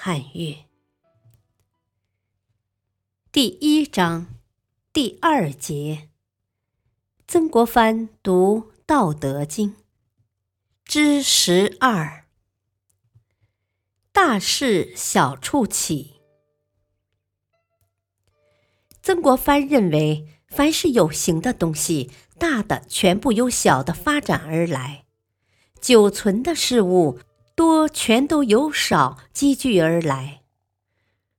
汉乐，第一章第二节，曾国藩读《道德经》之十二，大事小处起。曾国藩认为。凡是有形的东西，大的全部由小的发展而来；久存的事物，多全都由少积聚而来。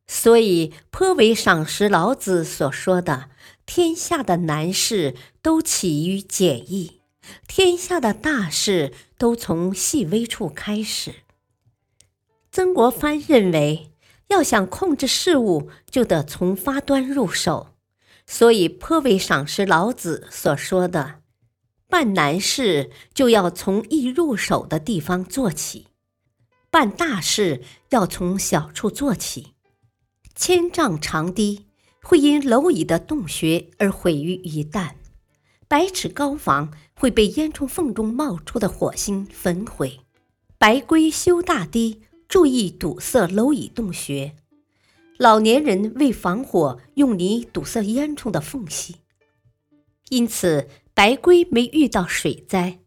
所以颇为赏识老子所说的：“天下的难事都起于简易，天下的大事都从细微处开始。”曾国藩认为，要想控制事物，就得从发端入手。所以颇为赏识老子所说的：“办难事就要从易入手的地方做起，办大事要从小处做起。千丈长堤会因蝼蚁的洞穴而毁于一旦，百尺高房会被烟囱缝中冒出的火星焚毁。白龟修大堤，注意堵塞蝼蚁洞穴。”老年人为防火，用泥堵塞烟囱的缝隙，因此白龟没遇到水灾，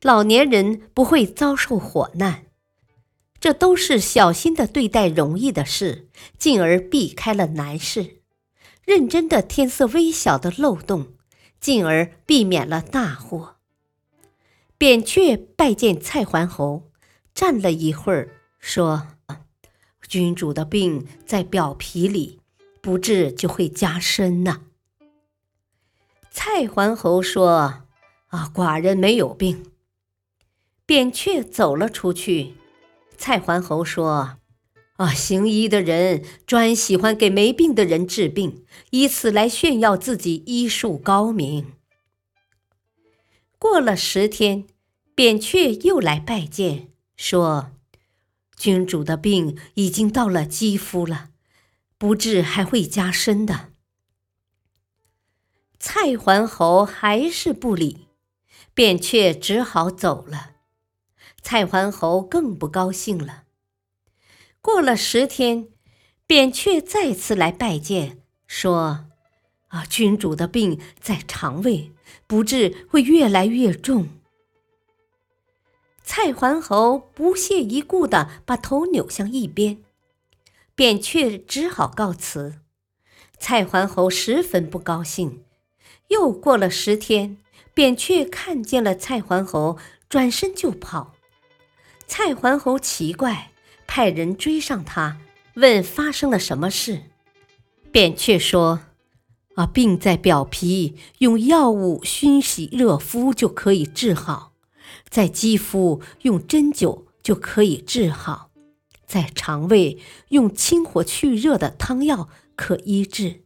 老年人不会遭受火难。这都是小心的对待容易的事，进而避开了难事；认真的填塞微小的漏洞，进而避免了大祸。扁鹊拜见蔡桓侯，站了一会儿，说。君主的病在表皮里，不治就会加深呢。蔡桓侯说：“啊，寡人没有病。”扁鹊走了出去。蔡桓侯说：“啊，行医的人专喜欢给没病的人治病，以此来炫耀自己医术高明。”过了十天，扁鹊又来拜见，说。君主的病已经到了肌肤了，不治还会加深的。蔡桓侯还是不理，扁鹊只好走了。蔡桓侯更不高兴了。过了十天，扁鹊再次来拜见，说：“啊，君主的病在肠胃，不治会越来越重。”蔡桓侯不屑一顾的把头扭向一边，扁鹊只好告辞。蔡桓侯十分不高兴。又过了十天，扁鹊看见了蔡桓侯，转身就跑。蔡桓侯奇怪，派人追上他，问发生了什么事。扁鹊说：“啊，病在表皮，用药物熏洗热敷就可以治好。”在肌肤用针灸就可以治好，在肠胃用清火去热的汤药可医治，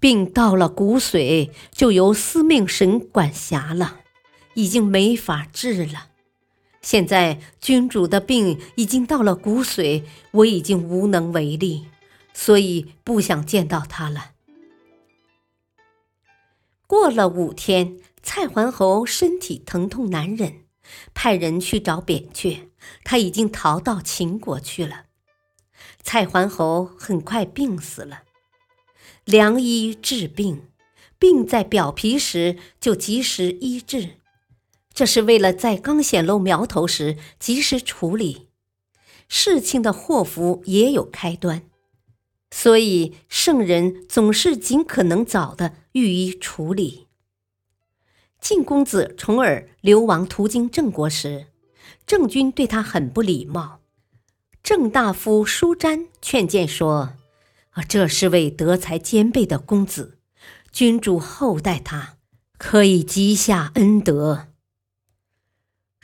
病到了骨髓就由司命神管辖了，已经没法治了。现在君主的病已经到了骨髓，我已经无能为力，所以不想见到他了。过了五天。蔡桓侯身体疼痛难忍，派人去找扁鹊，他已经逃到秦国去了。蔡桓侯很快病死了。良医治病，病在表皮时就及时医治，这是为了在刚显露苗头时及时处理。事情的祸福也有开端，所以圣人总是尽可能早的予以处理。晋公子重耳流亡途经郑国时，郑军对他很不礼貌。郑大夫舒詹劝谏说：“啊，这是位德才兼备的公子，君主厚待他，可以积下恩德。”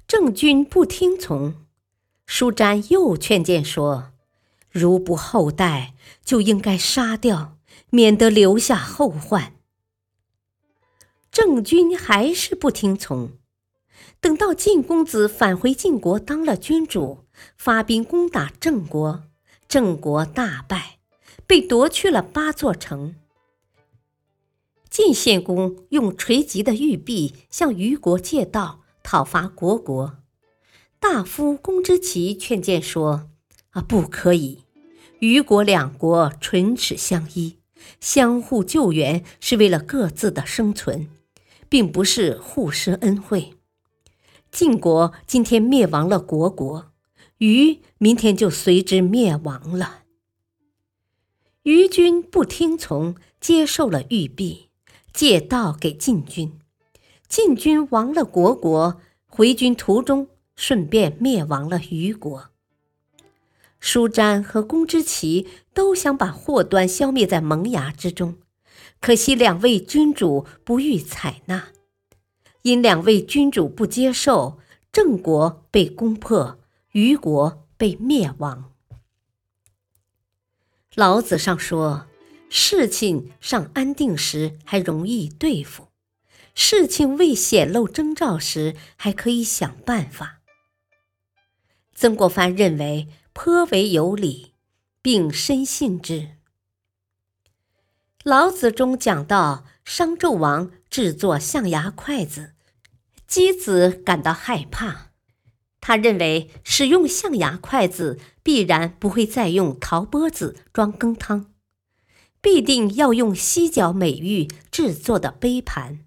郑军不听从，舒詹又劝谏说：“如不厚待，就应该杀掉，免得留下后患。郑军还是不听从。等到晋公子返回晋国当了君主，发兵攻打郑国，郑国大败，被夺去了八座城。晋献公用垂棘的玉璧向虞国借道，讨伐虢国。大夫公之奇劝谏说：“啊，不可以！虞国两国唇齿相依，相互救援是为了各自的生存，并不是互施恩惠。晋国今天灭亡了虢国，虞明天就随之灭亡了。”虞君不听从，接受了玉璧，借道给晋军。晋军亡了虢国，回军途中。顺便灭亡了虞国。舒詹和公之奇都想把祸端消灭在萌芽之中，可惜两位君主不予采纳。因两位君主不接受，郑国被攻破，虞国被灭亡。老子上说：“事情尚安定时，还容易对付；事情未显露征兆时，还可以想办法。”曾国藩认为颇为有理，并深信之。老子中讲到商纣王制作象牙筷子，箕子感到害怕。他认为使用象牙筷子必然不会再用陶钵子装羹汤，必定要用犀角美玉制作的杯盘。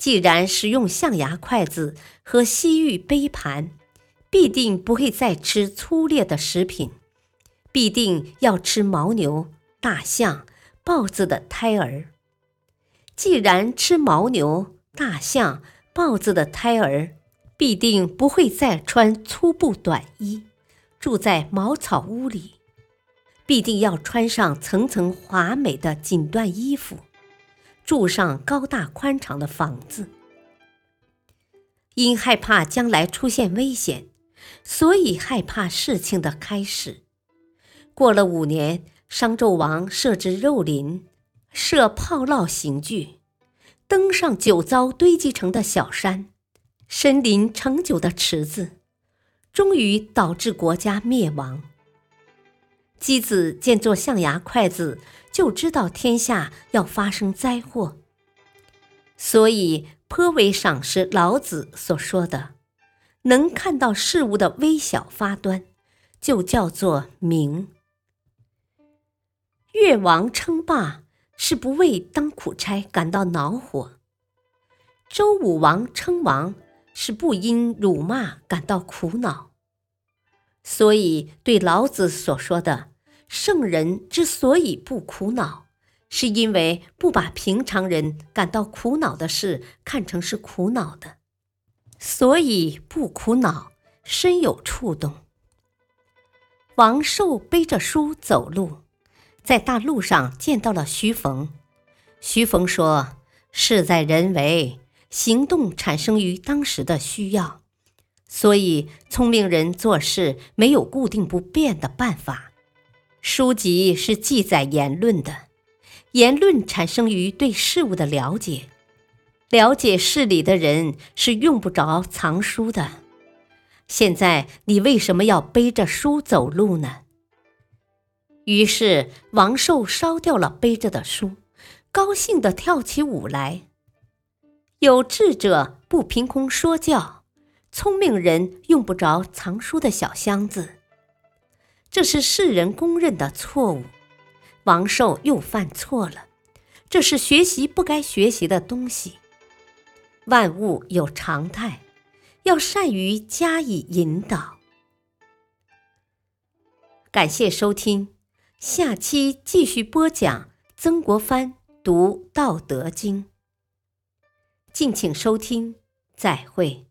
既然使用象牙筷子和西域杯盘，必定不会再吃粗劣的食品，必定要吃牦牛、大象、豹子的胎儿。既然吃牦牛、大象、豹子的胎儿，必定不会再穿粗布短衣，住在茅草屋里，必定要穿上层层华美的锦缎衣服，住上高大宽敞的房子。因害怕将来出现危险。所以害怕事情的开始。过了五年，商纣王设置肉林，设炮烙刑具，登上酒糟堆积成的小山，深临盛酒的池子，终于导致国家灭亡。箕子见做象牙筷子，就知道天下要发生灾祸，所以颇为赏识老子所说的。能看到事物的微小发端，就叫做明。越王称霸是不为当苦差感到恼火；周武王称王是不因辱骂感到苦恼。所以，对老子所说的圣人之所以不苦恼，是因为不把平常人感到苦恼的事看成是苦恼的。所以不苦恼，深有触动。王寿背着书走路，在大路上见到了徐逢。徐逢说：“事在人为，行动产生于当时的需要，所以聪明人做事没有固定不变的办法。书籍是记载言论的，言论产生于对事物的了解。”了解事理的人是用不着藏书的。现在你为什么要背着书走路呢？于是王寿烧掉了背着的书，高兴地跳起舞来。有智者不凭空说教，聪明人用不着藏书的小箱子，这是世人公认的错误。王寿又犯错了，这是学习不该学习的东西。万物有常态，要善于加以引导。感谢收听，下期继续播讲曾国藩读《道德经》。敬请收听，再会。